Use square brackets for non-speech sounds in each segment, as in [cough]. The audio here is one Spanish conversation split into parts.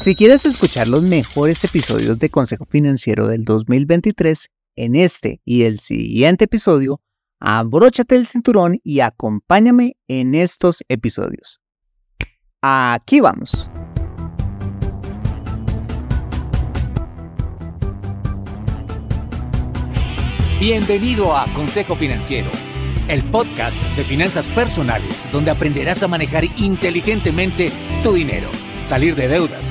Si quieres escuchar los mejores episodios de Consejo Financiero del 2023, en este y el siguiente episodio, abróchate el cinturón y acompáñame en estos episodios. Aquí vamos. Bienvenido a Consejo Financiero, el podcast de finanzas personales donde aprenderás a manejar inteligentemente tu dinero, salir de deudas,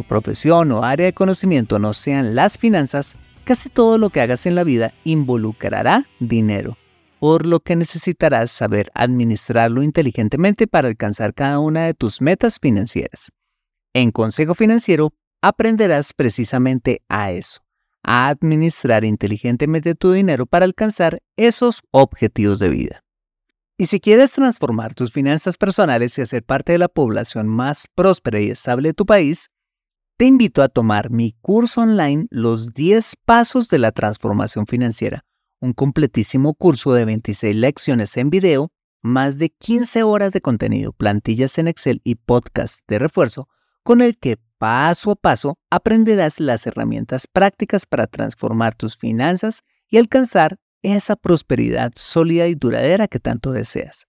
tu profesión o área de conocimiento no sean las finanzas, casi todo lo que hagas en la vida involucrará dinero, por lo que necesitarás saber administrarlo inteligentemente para alcanzar cada una de tus metas financieras. En Consejo Financiero aprenderás precisamente a eso a administrar inteligentemente tu dinero para alcanzar esos objetivos de vida. Y si quieres transformar tus finanzas personales y hacer parte de la población más próspera y estable de tu país, te invito a tomar mi curso online Los 10 Pasos de la Transformación Financiera, un completísimo curso de 26 lecciones en video, más de 15 horas de contenido, plantillas en Excel y podcast de refuerzo, con el que paso a paso aprenderás las herramientas prácticas para transformar tus finanzas y alcanzar esa prosperidad sólida y duradera que tanto deseas.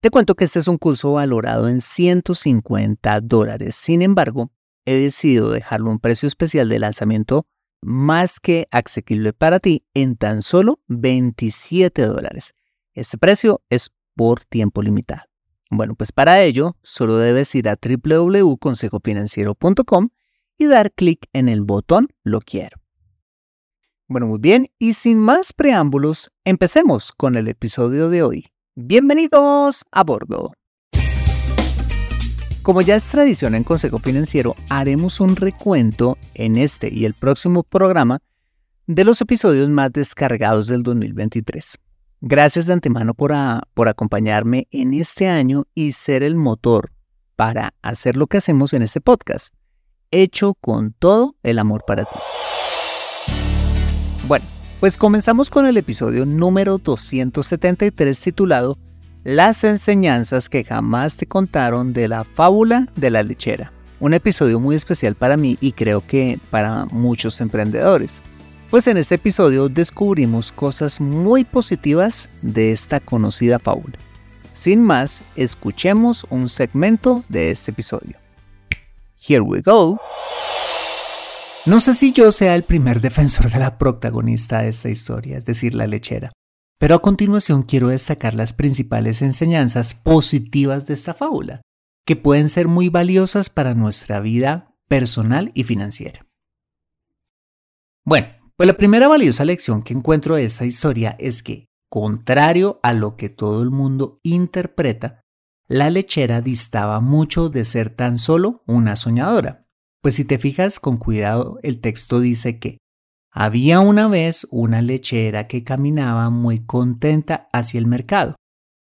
Te cuento que este es un curso valorado en 150 dólares. Sin embargo, he decidido dejarlo un precio especial de lanzamiento más que asequible para ti en tan solo 27 dólares. Este precio es por tiempo limitado. Bueno, pues para ello solo debes ir a www.consejofinanciero.com y dar clic en el botón Lo quiero. Bueno, muy bien, y sin más preámbulos, empecemos con el episodio de hoy. Bienvenidos a bordo. Como ya es tradición en Consejo Financiero, haremos un recuento en este y el próximo programa de los episodios más descargados del 2023. Gracias de antemano por, por acompañarme en este año y ser el motor para hacer lo que hacemos en este podcast, hecho con todo el amor para ti. Bueno, pues comenzamos con el episodio número 273 titulado Las enseñanzas que jamás te contaron de la fábula de la lechera. Un episodio muy especial para mí y creo que para muchos emprendedores. Pues en este episodio descubrimos cosas muy positivas de esta conocida fábula. Sin más, escuchemos un segmento de este episodio. Here we go. No sé si yo sea el primer defensor de la protagonista de esta historia, es decir, la lechera, pero a continuación quiero destacar las principales enseñanzas positivas de esta fábula, que pueden ser muy valiosas para nuestra vida personal y financiera. Bueno, pues la primera valiosa lección que encuentro de esta historia es que, contrario a lo que todo el mundo interpreta, la lechera distaba mucho de ser tan solo una soñadora. Pues si te fijas con cuidado, el texto dice que había una vez una lechera que caminaba muy contenta hacia el mercado.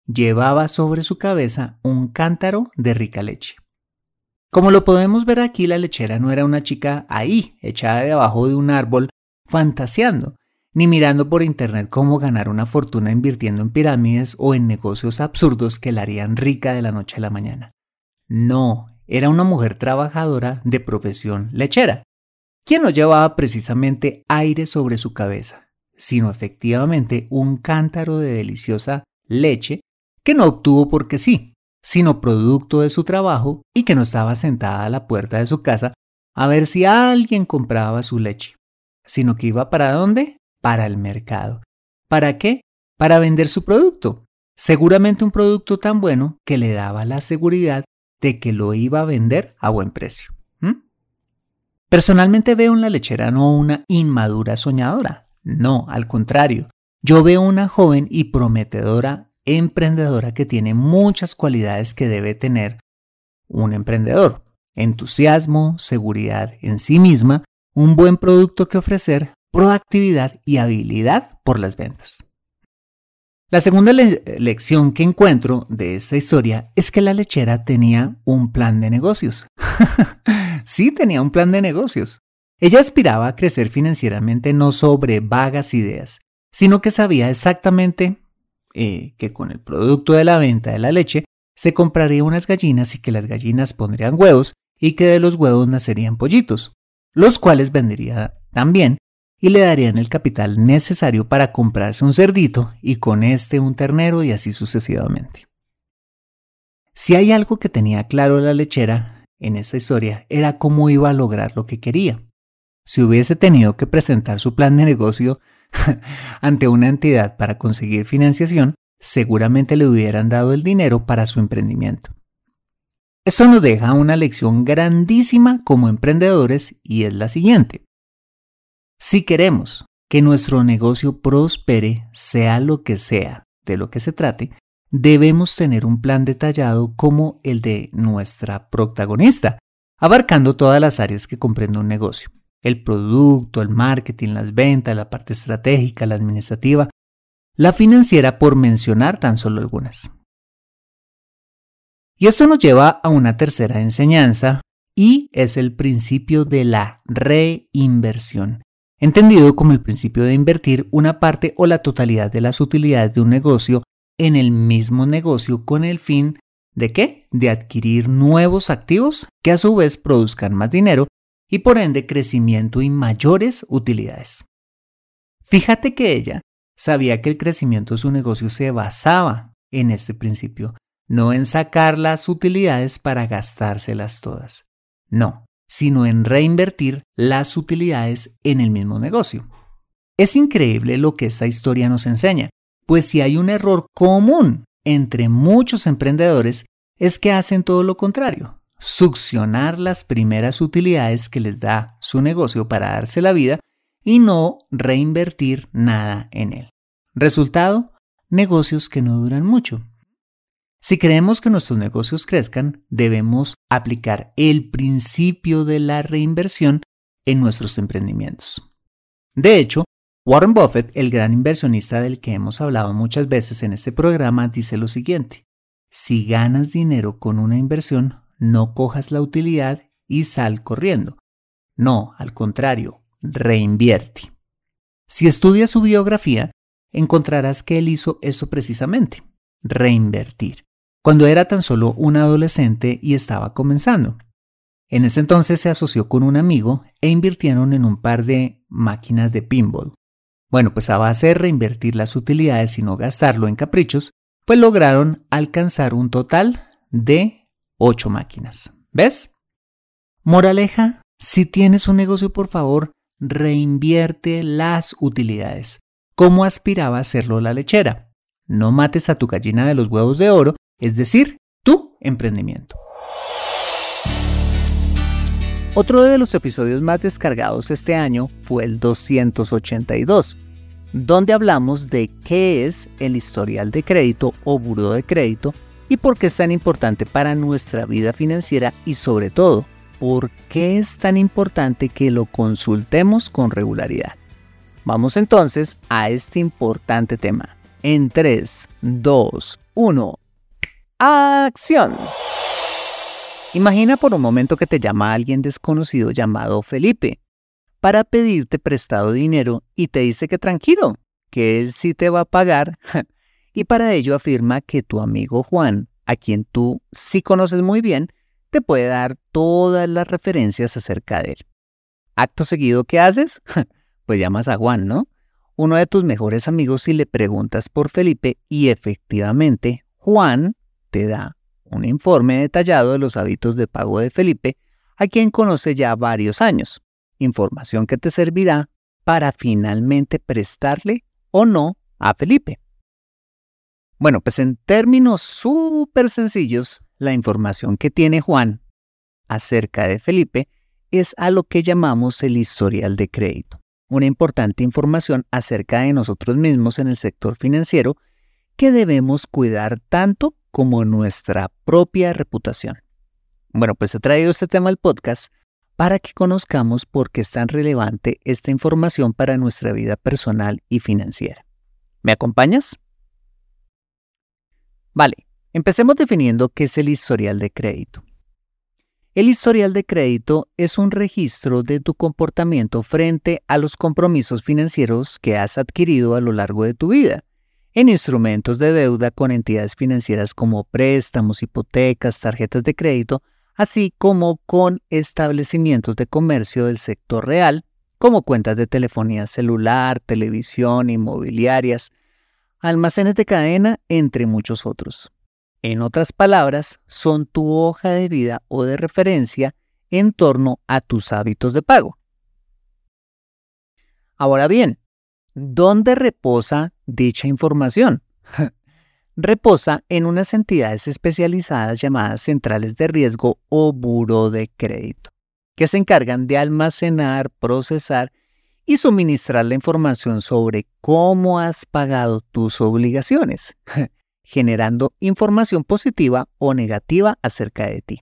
Llevaba sobre su cabeza un cántaro de rica leche. Como lo podemos ver aquí, la lechera no era una chica ahí, echada debajo de un árbol, fantaseando, ni mirando por internet cómo ganar una fortuna invirtiendo en pirámides o en negocios absurdos que la harían rica de la noche a la mañana. No, era una mujer trabajadora de profesión lechera, quien no llevaba precisamente aire sobre su cabeza, sino efectivamente un cántaro de deliciosa leche que no obtuvo porque sí, sino producto de su trabajo y que no estaba sentada a la puerta de su casa a ver si alguien compraba su leche, sino que iba para dónde? Para el mercado. ¿Para qué? Para vender su producto. Seguramente un producto tan bueno que le daba la seguridad de que lo iba a vender a buen precio. Personalmente veo en la lechera no una inmadura soñadora, no, al contrario, yo veo una joven y prometedora emprendedora que tiene muchas cualidades que debe tener un emprendedor. Entusiasmo, seguridad en sí misma, un buen producto que ofrecer, proactividad y habilidad por las ventas. La segunda lección que encuentro de esta historia es que la lechera tenía un plan de negocios. [laughs] sí tenía un plan de negocios. Ella aspiraba a crecer financieramente no sobre vagas ideas, sino que sabía exactamente eh, que con el producto de la venta de la leche se compraría unas gallinas y que las gallinas pondrían huevos y que de los huevos nacerían pollitos, los cuales vendería también y le darían el capital necesario para comprarse un cerdito y con este un ternero y así sucesivamente. Si hay algo que tenía claro la lechera en esta historia era cómo iba a lograr lo que quería. Si hubiese tenido que presentar su plan de negocio [laughs] ante una entidad para conseguir financiación, seguramente le hubieran dado el dinero para su emprendimiento. Esto nos deja una lección grandísima como emprendedores y es la siguiente. Si queremos que nuestro negocio prospere, sea lo que sea de lo que se trate, debemos tener un plan detallado como el de nuestra protagonista, abarcando todas las áreas que comprende un negocio. El producto, el marketing, las ventas, la parte estratégica, la administrativa, la financiera, por mencionar tan solo algunas. Y esto nos lleva a una tercera enseñanza y es el principio de la reinversión entendido como el principio de invertir una parte o la totalidad de las utilidades de un negocio en el mismo negocio con el fin de qué? De adquirir nuevos activos que a su vez produzcan más dinero y por ende crecimiento y mayores utilidades. Fíjate que ella sabía que el crecimiento de su negocio se basaba en este principio, no en sacar las utilidades para gastárselas todas. No, sino en reinvertir las utilidades en el mismo negocio. Es increíble lo que esta historia nos enseña, pues si hay un error común entre muchos emprendedores es que hacen todo lo contrario, succionar las primeras utilidades que les da su negocio para darse la vida y no reinvertir nada en él. Resultado, negocios que no duran mucho. Si queremos que nuestros negocios crezcan, debemos aplicar el principio de la reinversión en nuestros emprendimientos. De hecho, Warren Buffett, el gran inversionista del que hemos hablado muchas veces en este programa, dice lo siguiente, si ganas dinero con una inversión, no cojas la utilidad y sal corriendo. No, al contrario, reinvierte. Si estudias su biografía, encontrarás que él hizo eso precisamente, reinvertir cuando era tan solo un adolescente y estaba comenzando. En ese entonces se asoció con un amigo e invirtieron en un par de máquinas de pinball. Bueno, pues a base de reinvertir las utilidades y no gastarlo en caprichos, pues lograron alcanzar un total de 8 máquinas. ¿Ves? Moraleja, si tienes un negocio, por favor, reinvierte las utilidades, como aspiraba a hacerlo la lechera. No mates a tu gallina de los huevos de oro es decir, tu emprendimiento. Otro de los episodios más descargados este año fue el 282, donde hablamos de qué es el historial de crédito o buro de crédito y por qué es tan importante para nuestra vida financiera y sobre todo, por qué es tan importante que lo consultemos con regularidad. Vamos entonces a este importante tema. En 3, 2, 1. ¡Acción! Imagina por un momento que te llama alguien desconocido llamado Felipe para pedirte prestado dinero y te dice que tranquilo, que él sí te va a pagar y para ello afirma que tu amigo Juan, a quien tú sí conoces muy bien, te puede dar todas las referencias acerca de él. Acto seguido, ¿qué haces? Pues llamas a Juan, ¿no? Uno de tus mejores amigos y le preguntas por Felipe y efectivamente Juan te da un informe detallado de los hábitos de pago de Felipe, a quien conoce ya varios años, información que te servirá para finalmente prestarle o no a Felipe. Bueno, pues en términos súper sencillos, la información que tiene Juan acerca de Felipe es a lo que llamamos el historial de crédito, una importante información acerca de nosotros mismos en el sector financiero que debemos cuidar tanto como nuestra propia reputación. Bueno, pues he traído este tema al podcast para que conozcamos por qué es tan relevante esta información para nuestra vida personal y financiera. ¿Me acompañas? Vale, empecemos definiendo qué es el historial de crédito. El historial de crédito es un registro de tu comportamiento frente a los compromisos financieros que has adquirido a lo largo de tu vida, en instrumentos de deuda con entidades financieras como préstamos, hipotecas, tarjetas de crédito, así como con establecimientos de comercio del sector real, como cuentas de telefonía celular, televisión, inmobiliarias, almacenes de cadena, entre muchos otros. En otras palabras, son tu hoja de vida o de referencia en torno a tus hábitos de pago. Ahora bien, ¿dónde reposa dicha información? [laughs] reposa en unas entidades especializadas llamadas centrales de riesgo o buro de crédito, que se encargan de almacenar, procesar y suministrar la información sobre cómo has pagado tus obligaciones, [laughs] generando información positiva o negativa acerca de ti.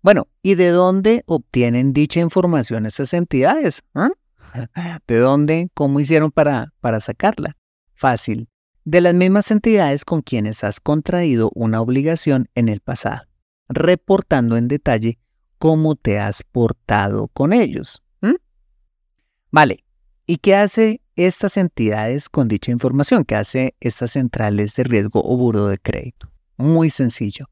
Bueno, ¿y de dónde obtienen dicha información esas entidades? ¿Ah? [laughs] ¿De dónde? ¿Cómo hicieron para, para sacarla? Fácil, de las mismas entidades con quienes has contraído una obligación en el pasado, reportando en detalle cómo te has portado con ellos. Vale, ¿y qué hace estas entidades con dicha información? ¿Qué hace estas centrales de riesgo o buro de crédito? Muy sencillo.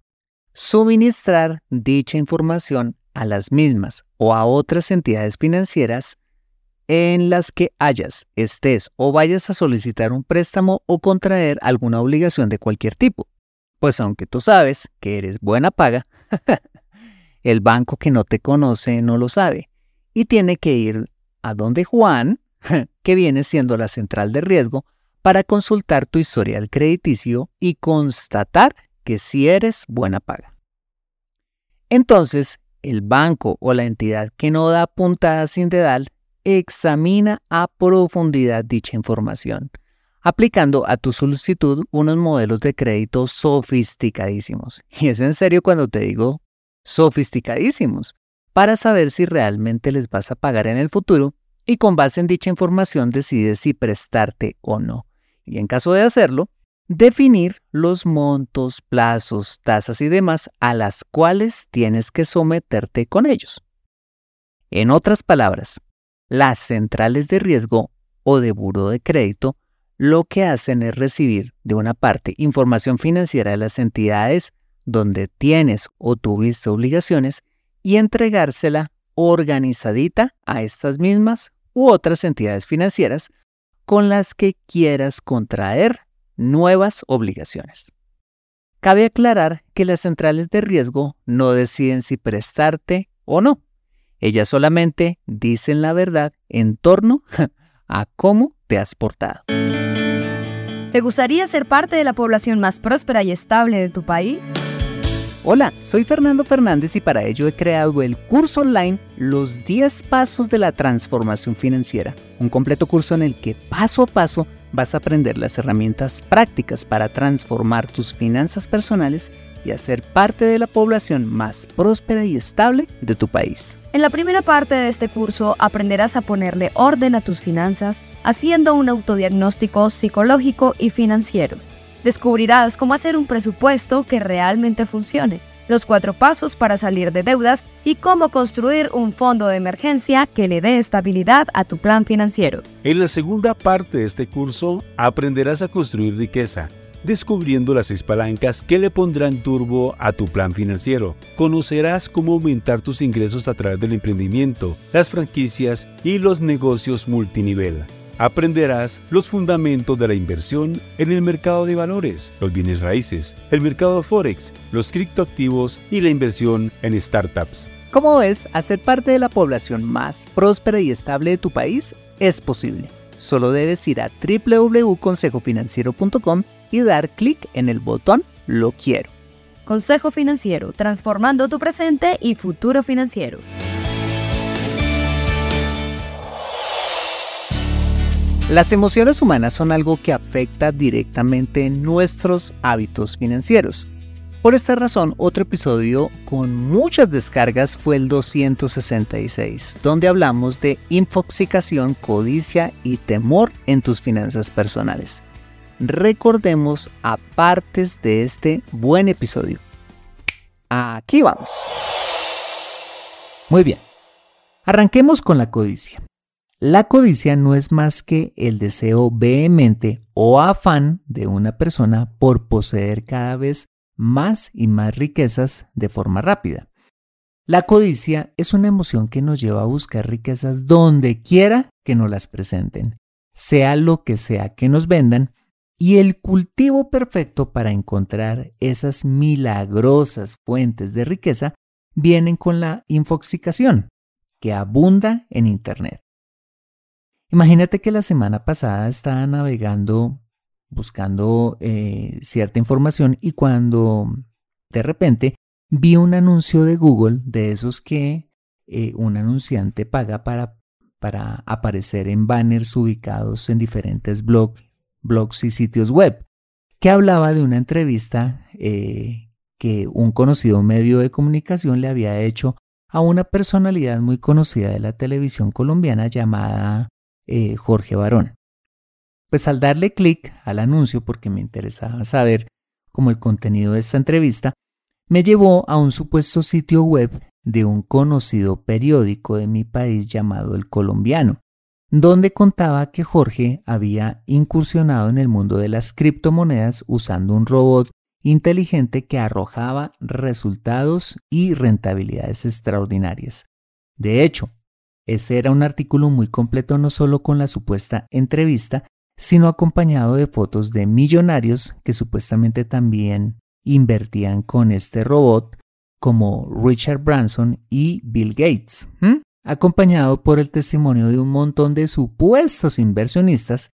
Suministrar dicha información a las mismas o a otras entidades financieras en las que hayas, estés o vayas a solicitar un préstamo o contraer alguna obligación de cualquier tipo. Pues aunque tú sabes que eres buena paga, [laughs] el banco que no te conoce no lo sabe y tiene que ir a donde Juan, [laughs] que viene siendo la central de riesgo, para consultar tu historial crediticio y constatar que sí eres buena paga. Entonces, el banco o la entidad que no da puntada sin dedal examina a profundidad dicha información, aplicando a tu solicitud unos modelos de crédito sofisticadísimos. Y es en serio cuando te digo sofisticadísimos, para saber si realmente les vas a pagar en el futuro y con base en dicha información decides si prestarte o no. Y en caso de hacerlo, definir los montos, plazos, tasas y demás a las cuales tienes que someterte con ellos. En otras palabras, las centrales de riesgo o de buro de crédito lo que hacen es recibir de una parte información financiera de las entidades donde tienes o tuviste obligaciones y entregársela organizadita a estas mismas u otras entidades financieras con las que quieras contraer nuevas obligaciones. Cabe aclarar que las centrales de riesgo no deciden si prestarte o no. Ellas solamente dicen la verdad en torno [laughs] a cómo te has portado. ¿Te gustaría ser parte de la población más próspera y estable de tu país? Hola, soy Fernando Fernández y para ello he creado el curso online Los 10 Pasos de la Transformación Financiera, un completo curso en el que paso a paso vas a aprender las herramientas prácticas para transformar tus finanzas personales y hacer parte de la población más próspera y estable de tu país. En la primera parte de este curso aprenderás a ponerle orden a tus finanzas haciendo un autodiagnóstico psicológico y financiero. Descubrirás cómo hacer un presupuesto que realmente funcione, los cuatro pasos para salir de deudas y cómo construir un fondo de emergencia que le dé estabilidad a tu plan financiero. En la segunda parte de este curso aprenderás a construir riqueza descubriendo las seis palancas que le pondrán turbo a tu plan financiero. Conocerás cómo aumentar tus ingresos a través del emprendimiento, las franquicias y los negocios multinivel. Aprenderás los fundamentos de la inversión en el mercado de valores, los bienes raíces, el mercado de forex, los criptoactivos y la inversión en startups. Como ves, hacer parte de la población más próspera y estable de tu país es posible. Solo debes ir a www.consejofinanciero.com y dar clic en el botón Lo quiero. Consejo Financiero, transformando tu presente y futuro financiero. Las emociones humanas son algo que afecta directamente nuestros hábitos financieros. Por esta razón, otro episodio con muchas descargas fue el 266, donde hablamos de infoxicación, codicia y temor en tus finanzas personales. Recordemos a partes de este buen episodio. Aquí vamos. Muy bien. Arranquemos con la codicia. La codicia no es más que el deseo vehemente o afán de una persona por poseer cada vez más y más riquezas de forma rápida. La codicia es una emoción que nos lleva a buscar riquezas donde quiera que nos las presenten, sea lo que sea que nos vendan, y el cultivo perfecto para encontrar esas milagrosas fuentes de riqueza vienen con la infoxicación, que abunda en Internet. Imagínate que la semana pasada estaba navegando buscando eh, cierta información y cuando de repente vi un anuncio de Google de esos que eh, un anunciante paga para, para aparecer en banners ubicados en diferentes blog, blogs y sitios web, que hablaba de una entrevista eh, que un conocido medio de comunicación le había hecho a una personalidad muy conocida de la televisión colombiana llamada Jorge Barón. Pues al darle clic al anuncio, porque me interesaba saber cómo el contenido de esta entrevista, me llevó a un supuesto sitio web de un conocido periódico de mi país llamado El Colombiano, donde contaba que Jorge había incursionado en el mundo de las criptomonedas usando un robot inteligente que arrojaba resultados y rentabilidades extraordinarias. De hecho, ese era un artículo muy completo no solo con la supuesta entrevista, sino acompañado de fotos de millonarios que supuestamente también invertían con este robot, como Richard Branson y Bill Gates, acompañado por el testimonio de un montón de supuestos inversionistas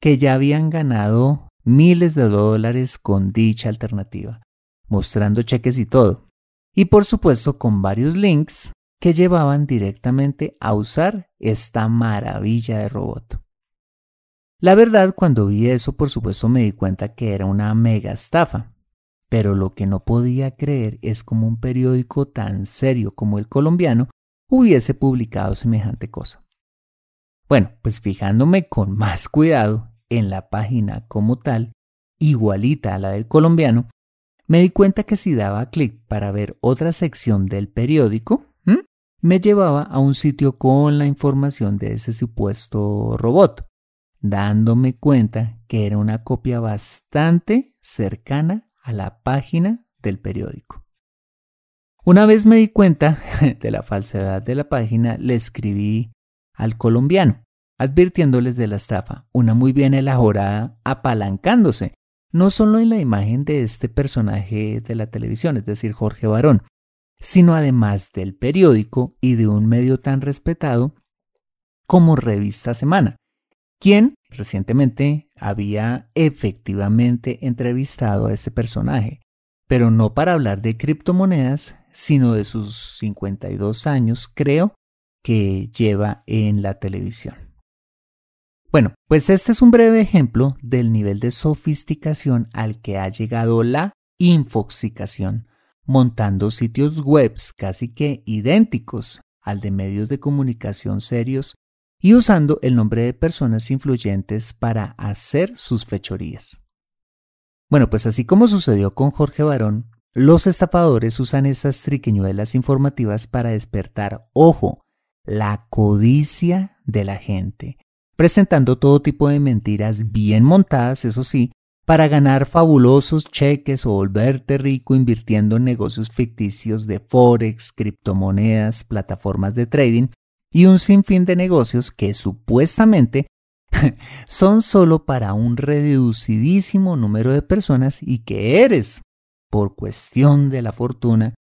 que ya habían ganado miles de dólares con dicha alternativa, mostrando cheques y todo, y por supuesto con varios links que llevaban directamente a usar esta maravilla de robot. La verdad, cuando vi eso, por supuesto me di cuenta que era una mega estafa. Pero lo que no podía creer es como un periódico tan serio como el colombiano hubiese publicado semejante cosa. Bueno, pues fijándome con más cuidado en la página como tal, igualita a la del colombiano, me di cuenta que si daba clic para ver otra sección del periódico, me llevaba a un sitio con la información de ese supuesto robot dándome cuenta que era una copia bastante cercana a la página del periódico. Una vez me di cuenta [laughs] de la falsedad de la página, le escribí al colombiano, advirtiéndoles de la estafa, una muy bien elaborada, apalancándose, no solo en la imagen de este personaje de la televisión, es decir, Jorge Barón, sino además del periódico y de un medio tan respetado como Revista Semana, quien recientemente había efectivamente entrevistado a este personaje, pero no para hablar de criptomonedas, sino de sus 52 años, creo, que lleva en la televisión. Bueno, pues este es un breve ejemplo del nivel de sofisticación al que ha llegado la infoxicación, montando sitios web casi que idénticos al de medios de comunicación serios y usando el nombre de personas influyentes para hacer sus fechorías. Bueno, pues así como sucedió con Jorge Barón, los estafadores usan estas triquiñuelas informativas para despertar, ojo, la codicia de la gente, presentando todo tipo de mentiras bien montadas, eso sí, para ganar fabulosos cheques o volverte rico invirtiendo en negocios ficticios de forex, criptomonedas, plataformas de trading y un sinfín de negocios que supuestamente [laughs] son solo para un reducidísimo número de personas y que eres, por cuestión de la fortuna,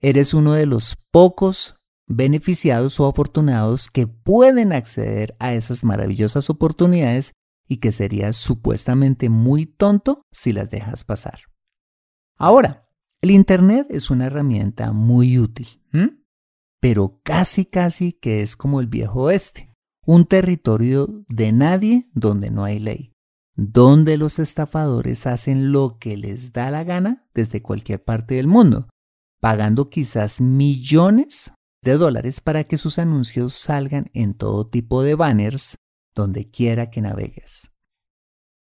eres uno de los pocos beneficiados o afortunados que pueden acceder a esas maravillosas oportunidades y que serías supuestamente muy tonto si las dejas pasar. Ahora, el Internet es una herramienta muy útil, pero casi casi que es como el viejo oeste, un territorio de nadie donde no hay ley, donde los estafadores hacen lo que les da la gana desde cualquier parte del mundo, pagando quizás millones de dólares para que sus anuncios salgan en todo tipo de banners donde quiera que navegues.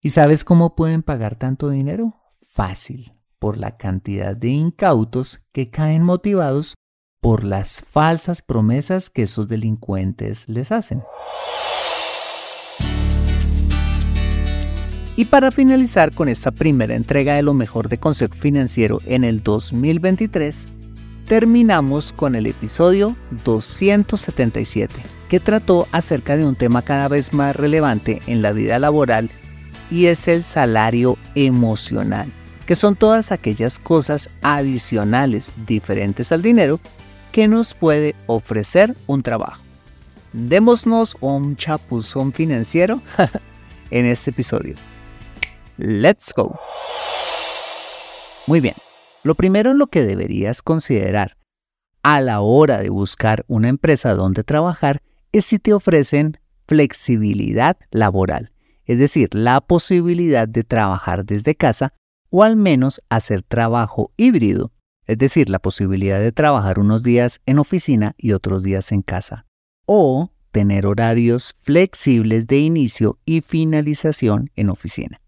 ¿Y sabes cómo pueden pagar tanto dinero? Fácil, por la cantidad de incautos que caen motivados por las falsas promesas que esos delincuentes les hacen. Y para finalizar con esta primera entrega de lo mejor de Consejo Financiero en el 2023, terminamos con el episodio 277, que trató acerca de un tema cada vez más relevante en la vida laboral y es el salario emocional, que son todas aquellas cosas adicionales diferentes al dinero que nos puede ofrecer un trabajo. Démonos un chapuzón financiero [laughs] en este episodio. Let's go. Muy bien. Lo primero en lo que deberías considerar a la hora de buscar una empresa donde trabajar es si te ofrecen flexibilidad laboral, es decir, la posibilidad de trabajar desde casa o al menos hacer trabajo híbrido, es decir, la posibilidad de trabajar unos días en oficina y otros días en casa, o tener horarios flexibles de inicio y finalización en oficina.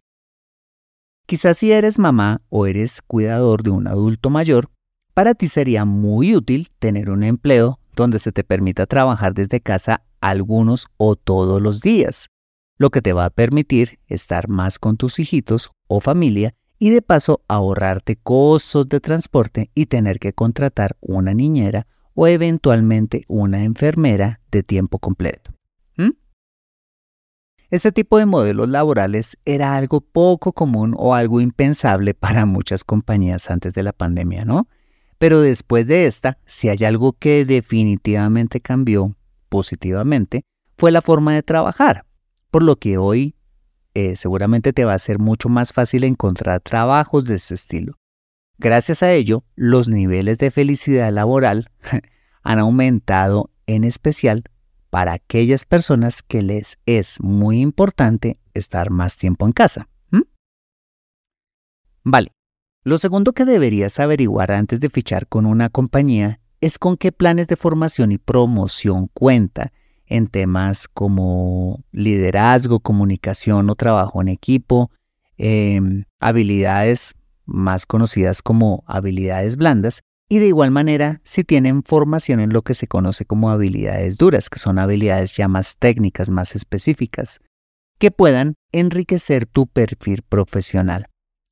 Quizás si eres mamá o eres cuidador de un adulto mayor, para ti sería muy útil tener un empleo donde se te permita trabajar desde casa algunos o todos los días, lo que te va a permitir estar más con tus hijitos o familia y de paso ahorrarte costos de transporte y tener que contratar una niñera o eventualmente una enfermera de tiempo completo. Este tipo de modelos laborales era algo poco común o algo impensable [laughs] para muchas compañías antes de la pandemia, ¿no? Pero después de esta, si hay algo que definitivamente cambió positivamente, fue la forma de trabajar, por lo que hoy eh, seguramente te va a ser mucho más fácil encontrar trabajos de este estilo. Gracias a ello, los niveles de felicidad laboral [laughs] han aumentado en especial para aquellas personas que les es muy importante estar más tiempo en casa. Vale, lo segundo que deberías averiguar antes de fichar con una compañía es con qué planes de formación y promoción cuenta en temas como liderazgo, comunicación o trabajo en equipo, em, habilidades más conocidas como habilidades blandas y de igual manera si tienen formación en lo que se conoce como habilidades duras, que son habilidades ya más técnicas, más específicas, que puedan enriquecer tu perfil profesional.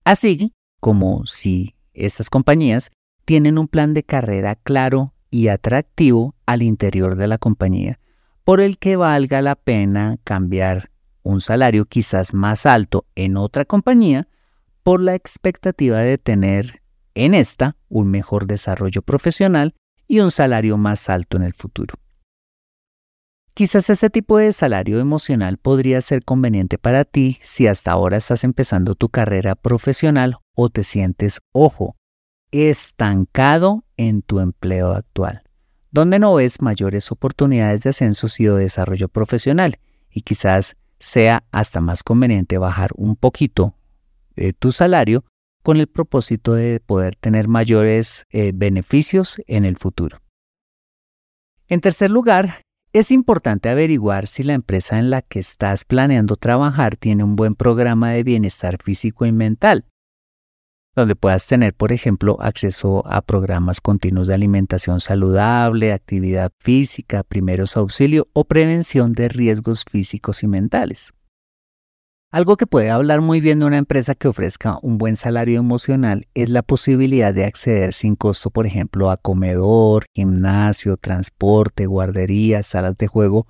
Así como si estas compañías tienen un plan de carrera claro y atractivo al interior de la compañía, por el que valga la pena cambiar un salario quizás más alto en otra compañía por la expectativa de tener en esta un mejor desarrollo profesional y un salario más alto en el futuro. Quizás este tipo de salario emocional podría ser conveniente para ti si hasta ahora estás empezando tu carrera profesional o te sientes, ojo, estancado en tu empleo actual, donde no ves mayores oportunidades de ascenso y de desarrollo profesional y quizás sea hasta más conveniente bajar un poquito eh, tu salario con el propósito de poder tener mayores eh, beneficios en el futuro. En tercer lugar, es importante averiguar si la empresa en la que estás planeando trabajar tiene un buen programa de bienestar físico y mental, donde puedas tener, por ejemplo, acceso a programas continuos de alimentación saludable, actividad física, primeros auxilios o prevención de riesgos físicos y mentales. Algo que puede hablar muy bien de una empresa que ofrezca un buen salario emocional es la posibilidad de acceder sin costo, por ejemplo, a comedor, gimnasio, transporte, guardería, salas de juego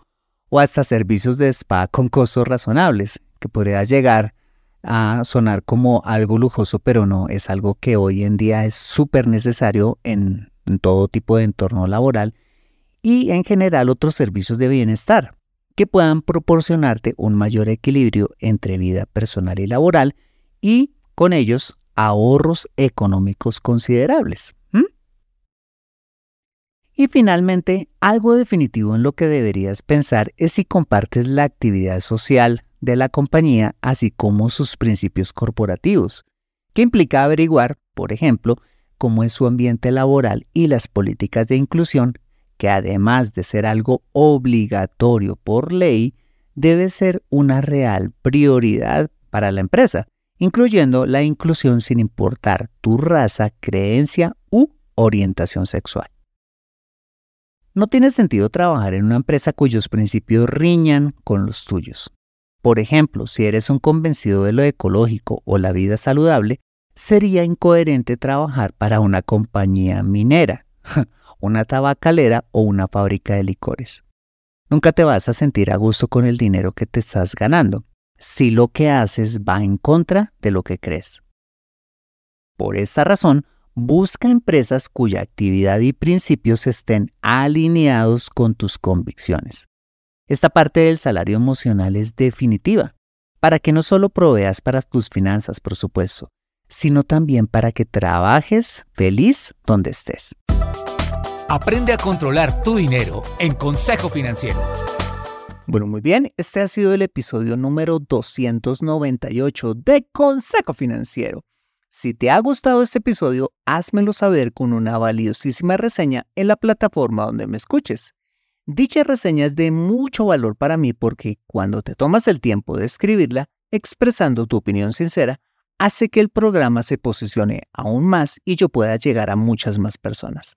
o hasta servicios de spa con costos razonables, que podría llegar a sonar como algo lujoso, pero no, es algo que hoy en día es súper necesario en en todo tipo de entorno laboral y en general otros servicios de bienestar que puedan proporcionarte un mayor equilibrio entre vida personal y laboral y con ellos ahorros económicos considerables. Y finalmente, algo definitivo en lo que deberías pensar es si compartes la actividad social de la compañía, así como sus principios corporativos, que implica averiguar, por ejemplo, cómo es su ambiente laboral y las políticas de inclusión, que además de ser algo obligatorio por ley, debe ser una real prioridad para la empresa, incluyendo la inclusión sin importar tu raza, creencia u orientación sexual. No tiene sentido trabajar en una empresa cuyos principios riñan con los tuyos. Por ejemplo, si eres un convencido de lo ecológico o la vida saludable, sería incoherente trabajar para una compañía minera, [laughs] una tabacalera o una fábrica de licores. Nunca te vas a sentir a gusto con el dinero que te estás ganando si lo que haces va en contra de lo que crees. Por esta razón, busca empresas cuya actividad y principios estén alineados con tus convicciones. Esta parte del salario emocional es definitiva, para que no solo proveas para tus finanzas, por supuesto, sino también para que trabajes feliz donde estés. Aprende a controlar tu dinero en Consejo Financiero. Bueno, muy bien, este ha sido el episodio número 298 de Consejo Financiero. Si te ha gustado este episodio, házmelo saber con una valiosísima reseña en la plataforma donde me escuches. Dicha reseña es de mucho valor para mí porque cuando te tomas el tiempo de escribirla, expresando tu opinión sincera, hace que el programa se posicione aún más y yo pueda llegar a muchas más personas.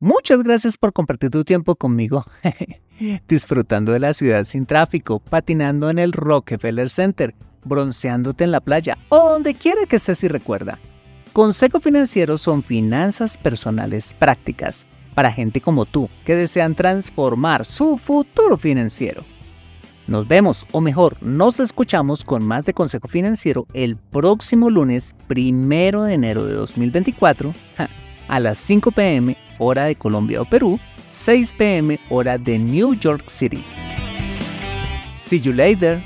Muchas gracias por compartir tu tiempo conmigo, [laughs] disfrutando de la ciudad sin tráfico, patinando en el Rockefeller Center, bronceándote en la playa o donde quiera que estés y recuerda. Consejo Financiero son finanzas personales prácticas para gente como tú que desean transformar su futuro financiero. Nos vemos, o mejor, nos escuchamos con más de Consejo Financiero el próximo lunes, primero de enero de 2024, a las 5 pm hora de Colombia o Perú, 6 pm hora de New York City. See you later.